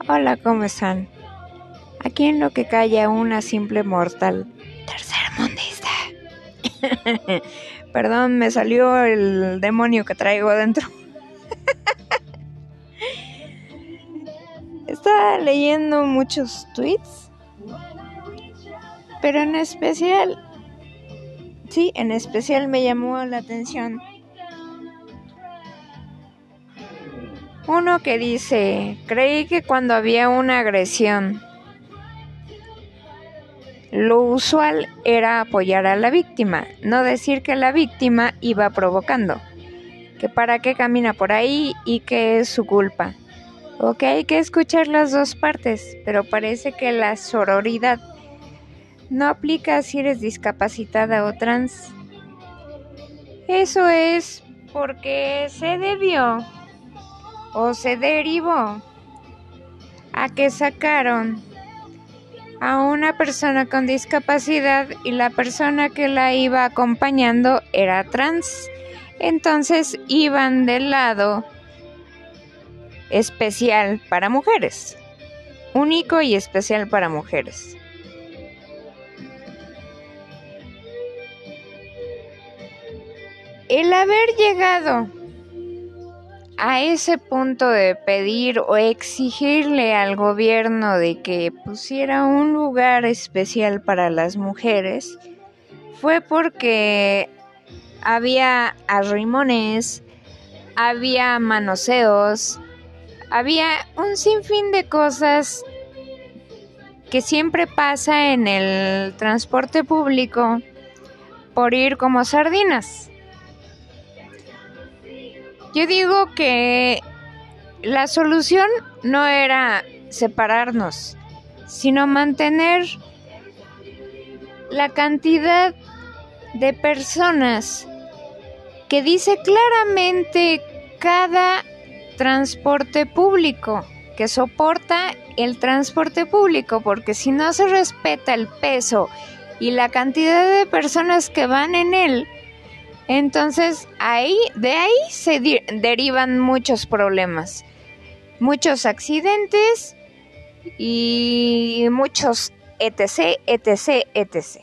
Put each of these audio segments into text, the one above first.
Hola, ¿cómo están? Aquí en lo que calla una simple mortal. Tercermundista. Perdón, me salió el demonio que traigo dentro. Estaba leyendo muchos tweets. Pero en especial... Sí, en especial me llamó la atención Uno que dice, creí que cuando había una agresión, lo usual era apoyar a la víctima, no decir que la víctima iba provocando, que para qué camina por ahí y que es su culpa. Ok, hay que escuchar las dos partes, pero parece que la sororidad no aplica si eres discapacitada o trans. Eso es porque se debió o se derivó a que sacaron a una persona con discapacidad y la persona que la iba acompañando era trans. Entonces iban del lado especial para mujeres. Único y especial para mujeres. El haber llegado a ese punto de pedir o exigirle al gobierno de que pusiera un lugar especial para las mujeres fue porque había arrimones, había manoseos, había un sinfín de cosas que siempre pasa en el transporte público por ir como sardinas. Yo digo que la solución no era separarnos, sino mantener la cantidad de personas que dice claramente cada transporte público, que soporta el transporte público, porque si no se respeta el peso y la cantidad de personas que van en él, entonces, ahí, de ahí se derivan muchos problemas, muchos accidentes y muchos etc, etc, etc.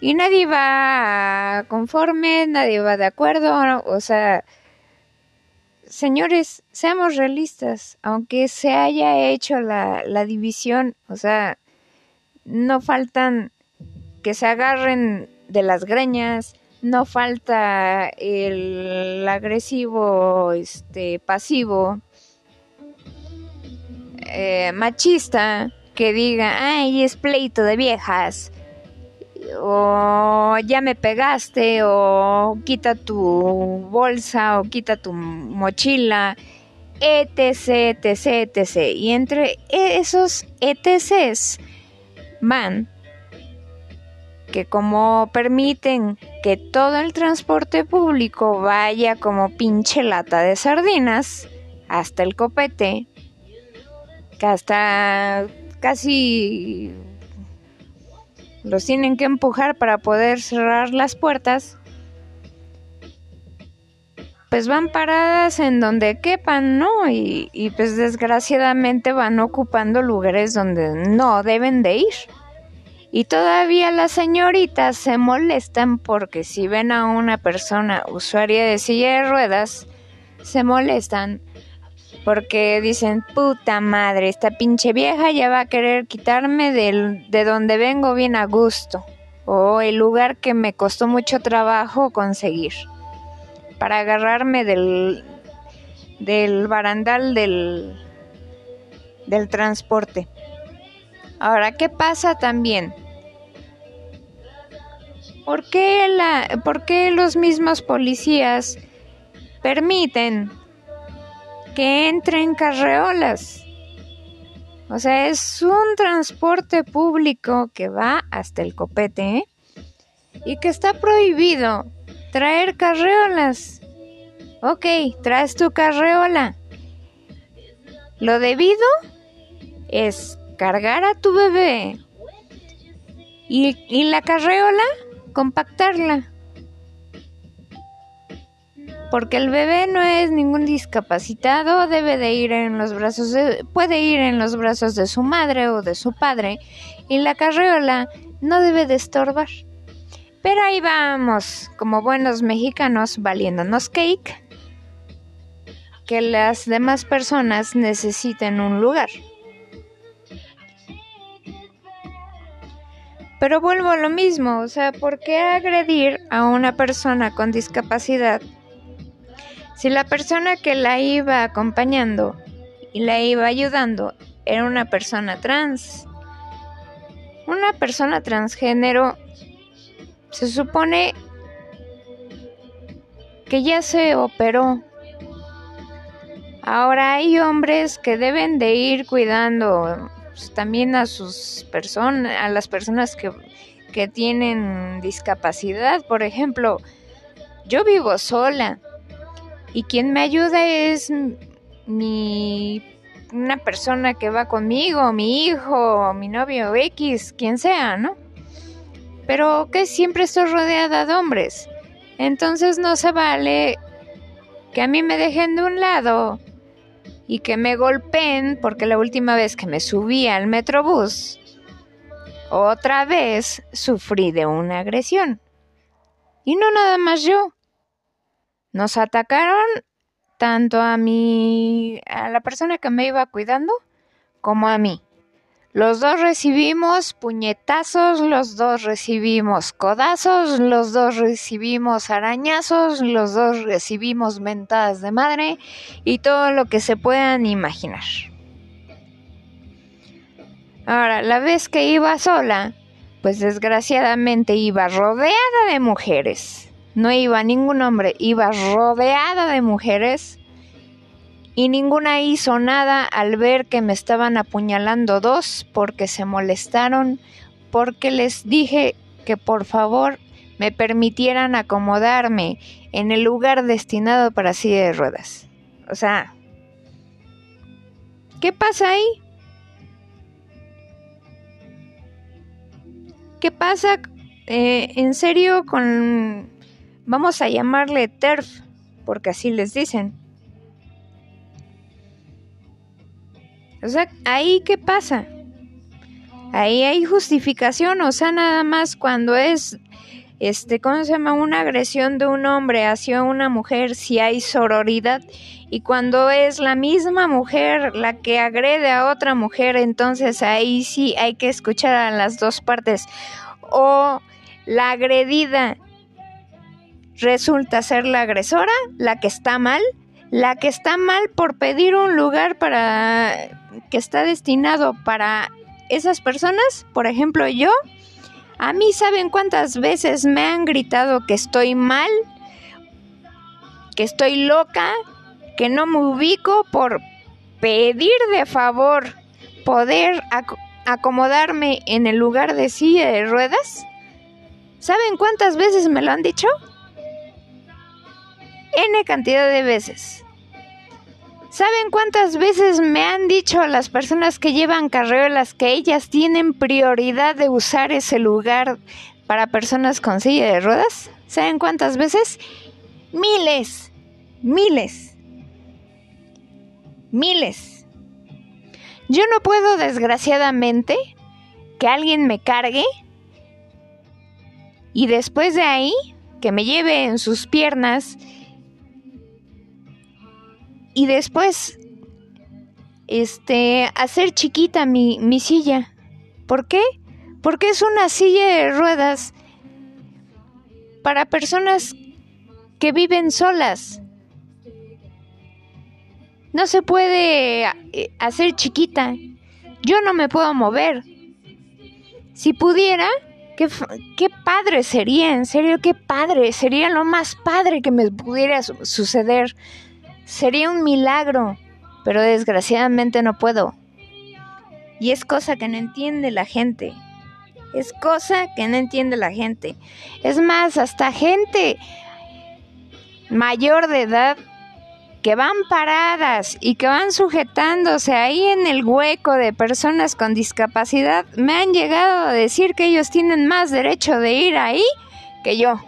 Y nadie va conforme, nadie va de acuerdo, o sea, señores, seamos realistas, aunque se haya hecho la, la división, o sea, no faltan que se agarren de las greñas, no falta el agresivo, este, pasivo, eh, machista que diga, ay, es pleito de viejas, o ya me pegaste, o quita tu bolsa, o quita tu mochila, etc, etc, etc. Y entre esos ETCs van que como permiten que todo el transporte público vaya como pinche lata de sardinas hasta el copete, que hasta casi los tienen que empujar para poder cerrar las puertas, pues van paradas en donde quepan, ¿no? Y, pues desgraciadamente van ocupando lugares donde no deben de ir. Y todavía las señoritas se molestan porque si ven a una persona usuaria de silla de ruedas, se molestan porque dicen, puta madre, esta pinche vieja ya va a querer quitarme del, de donde vengo bien a gusto, o el lugar que me costó mucho trabajo conseguir, para agarrarme del, del barandal del, del transporte. Ahora, ¿qué pasa también? ¿Por qué, la, ¿Por qué los mismos policías permiten que entren carreolas? O sea, es un transporte público que va hasta el copete ¿eh? y que está prohibido traer carreolas. Ok, traes tu carreola. Lo debido es cargar a tu bebé y, y la carreola compactarla. porque el bebé no es ningún discapacitado, debe de ir en los brazos de, puede ir en los brazos de su madre o de su padre y la carriola no debe de estorbar. Pero ahí vamos, como buenos mexicanos, valiéndonos cake, que las demás personas necesiten un lugar. Pero vuelvo a lo mismo, o sea, ¿por qué agredir a una persona con discapacidad si la persona que la iba acompañando y la iba ayudando era una persona trans? Una persona transgénero se supone que ya se operó. Ahora hay hombres que deben de ir cuidando pues, también a sus personas, a las personas que, que tienen discapacidad. Por ejemplo, yo vivo sola y quien me ayuda es mi una persona que va conmigo, mi hijo, mi novio X, quien sea, ¿no? Pero que siempre estoy rodeada de hombres. Entonces no se vale que a mí me dejen de un lado y que me golpeen porque la última vez que me subí al metrobús, otra vez sufrí de una agresión. Y no nada más yo. Nos atacaron tanto a mí, a la persona que me iba cuidando, como a mí. Los dos recibimos puñetazos, los dos recibimos codazos, los dos recibimos arañazos, los dos recibimos mentadas de madre y todo lo que se puedan imaginar. Ahora, la vez que iba sola, pues desgraciadamente iba rodeada de mujeres. No iba ningún hombre, iba rodeada de mujeres y ninguna hizo nada al ver que me estaban apuñalando dos porque se molestaron, porque les dije que por favor me permitieran acomodarme en el lugar destinado para silla de ruedas. O sea, ¿qué pasa ahí? ¿Qué pasa eh, en serio con, vamos a llamarle TERF, porque así les dicen? O sea, ahí qué pasa? Ahí hay justificación, o sea, nada más cuando es, este, ¿cómo se llama? Una agresión de un hombre hacia una mujer, si hay sororidad. Y cuando es la misma mujer la que agrede a otra mujer, entonces ahí sí hay que escuchar a las dos partes. O la agredida resulta ser la agresora, la que está mal, la que está mal por pedir un lugar para que está destinado para esas personas, por ejemplo yo, a mí saben cuántas veces me han gritado que estoy mal, que estoy loca, que no me ubico por pedir de favor poder acomodarme en el lugar de silla de ruedas. ¿Saben cuántas veces me lo han dicho? N cantidad de veces. ¿Saben cuántas veces me han dicho las personas que llevan carreolas que ellas tienen prioridad de usar ese lugar para personas con silla de ruedas? ¿Saben cuántas veces? Miles, miles, miles. Yo no puedo, desgraciadamente, que alguien me cargue y después de ahí que me lleve en sus piernas y después este hacer chiquita mi, mi silla. ¿Por qué? Porque es una silla de ruedas para personas que viven solas. No se puede eh, hacer chiquita. Yo no me puedo mover. Si pudiera, qué, qué padre sería, en serio, qué padre. Sería lo más padre que me pudiera suceder. Sería un milagro, pero desgraciadamente no puedo. Y es cosa que no entiende la gente. Es cosa que no entiende la gente. Es más, hasta gente mayor de edad que van paradas y que van sujetándose ahí en el hueco de personas con discapacidad, me han llegado a decir que ellos tienen más derecho de ir ahí que yo.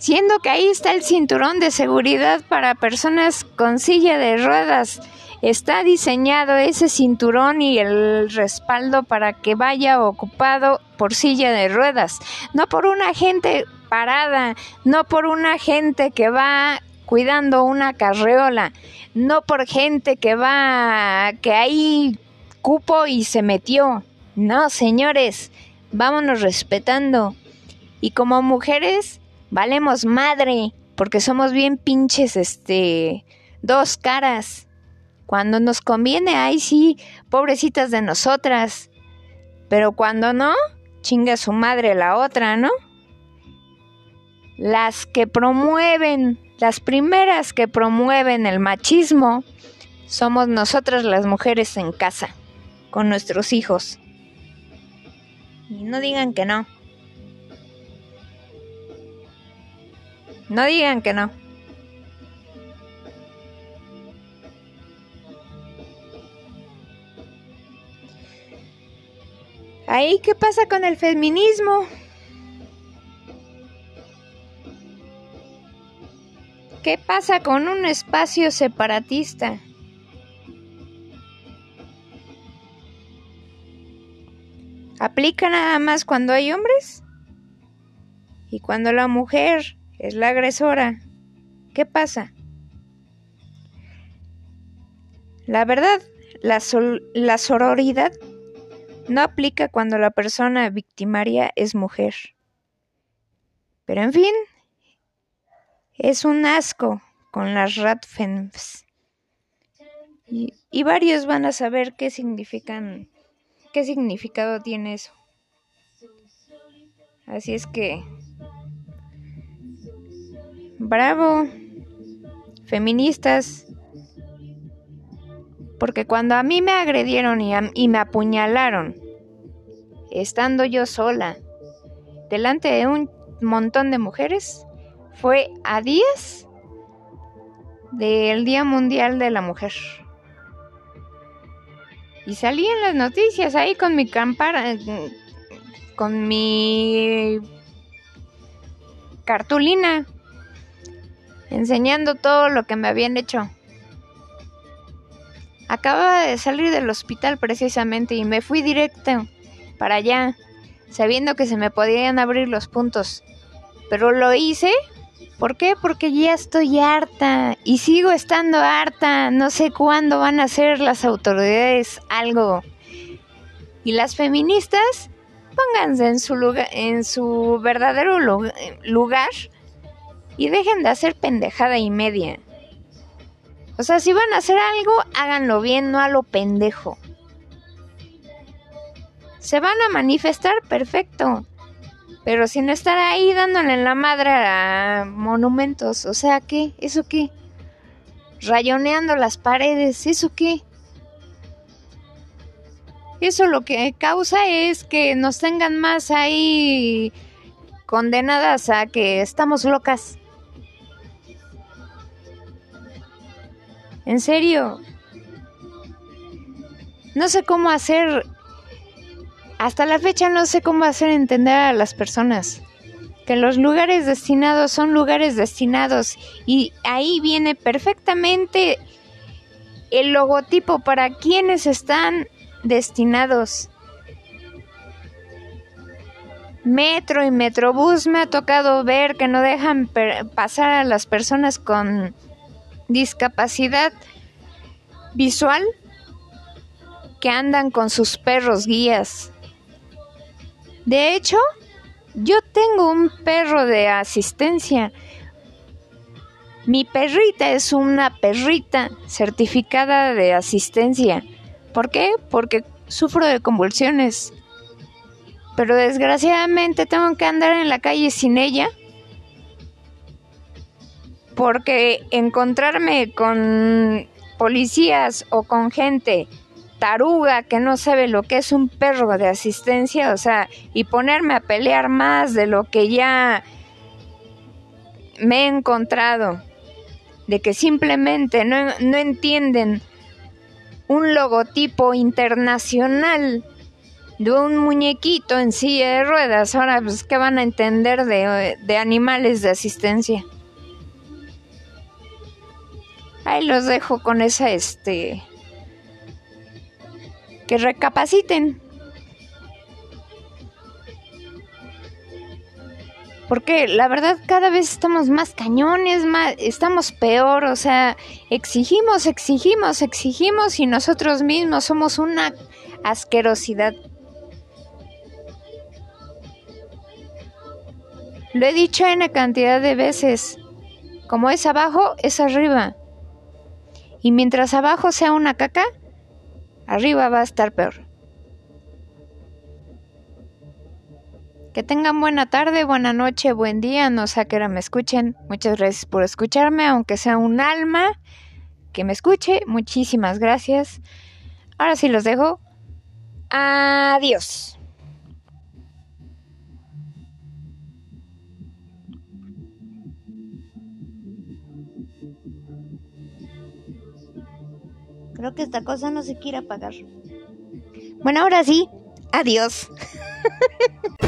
Siendo que ahí está el cinturón de seguridad para personas con silla de ruedas. Está diseñado ese cinturón y el respaldo para que vaya ocupado por silla de ruedas, no por una gente parada, no por una gente que va cuidando una carreola, no por gente que va, que ahí cupo y se metió. No, señores, vámonos respetando. Y como mujeres, valemos madre, porque somos bien pinches, este, dos caras. Cuando nos conviene, ay sí, pobrecitas de nosotras. Pero cuando no, chinga su madre la otra, ¿no? Las que promueven las primeras que promueven el machismo somos nosotras las mujeres en casa, con nuestros hijos. Y no digan que no. No digan que no. Ahí, ¿qué pasa con el feminismo? ¿Qué pasa con un espacio separatista? ¿Aplica nada más cuando hay hombres? ¿Y cuando la mujer es la agresora? ¿Qué pasa? La verdad, la, sororidad no aplica cuando la persona victimaria es mujer. Pero en fin, es un asco con las Ratfems. Y, y, varios van a saber qué significan, qué significado tiene eso. Así es que, bravo, feministas, porque cuando a mí me agredieron y, me apuñalaron, estando yo sola, delante de un montón de mujeres, fue a 10 del Día Mundial de la Mujer. Y salí en las noticias ahí con mi campara, con mi cartulina, enseñando todo lo que me habían hecho. Acababa de salir del hospital precisamente y me fui directo para allá, sabiendo que se me podían abrir los puntos. Pero lo hice ¿Por qué? Porque ya estoy harta y sigo estando harta. No sé cuándo van a hacer las autoridades algo. Y las feministas, pónganse en su lugar, en su verdadero lugar y dejen de hacer pendejada y media. O sea, si van a hacer algo, háganlo bien, no a lo pendejo. Se van a manifestar, perfecto. Pero sin estar ahí dándole en la madre a monumentos, o sea, ¿qué? ¿Eso qué? Rayoneando las paredes, ¿eso qué? Eso lo que causa es que nos tengan más ahí condenadas a que estamos locas. En serio. No sé cómo hacer hasta la fecha no sé cómo hacer entender a las personas que los lugares destinados son lugares destinados y ahí viene perfectamente el logotipo para quienes están destinados. Metro y Metrobús me ha tocado ver que no dejan pasar a las personas con discapacidad visual que andan con sus perros guías. De hecho, yo tengo un perro de asistencia. Mi perrita es una perrita certificada de asistencia. ¿Por qué? Porque sufro de convulsiones. Pero desgraciadamente tengo que andar en la calle sin ella. Porque encontrarme con policías o con gente taruga que no sabe lo que es un perro de asistencia, o sea, y ponerme a pelear más de lo que ya me he encontrado, de que simplemente no, no entienden un logotipo internacional de un muñequito en silla de ruedas. Ahora, pues, ¿qué van a entender de, de animales de asistencia? Ahí los dejo con esa, este... Que recapaciten. Porque la verdad cada vez estamos más cañones, más, estamos peor, o sea, exigimos, exigimos, exigimos y nosotros mismos somos una asquerosidad. Lo he dicho en cantidad de veces. Como es abajo, es arriba. Y mientras abajo sea una caca, arriba va a estar peor. Que tengan buena tarde, buena noche, buen día, no sé a qué hora me escuchen. Muchas gracias por escucharme, aunque sea un alma que me escuche. Muchísimas gracias. Ahora sí los dejo. Adiós. Creo que esta cosa no se quiere apagar. Bueno, ahora sí. Adiós.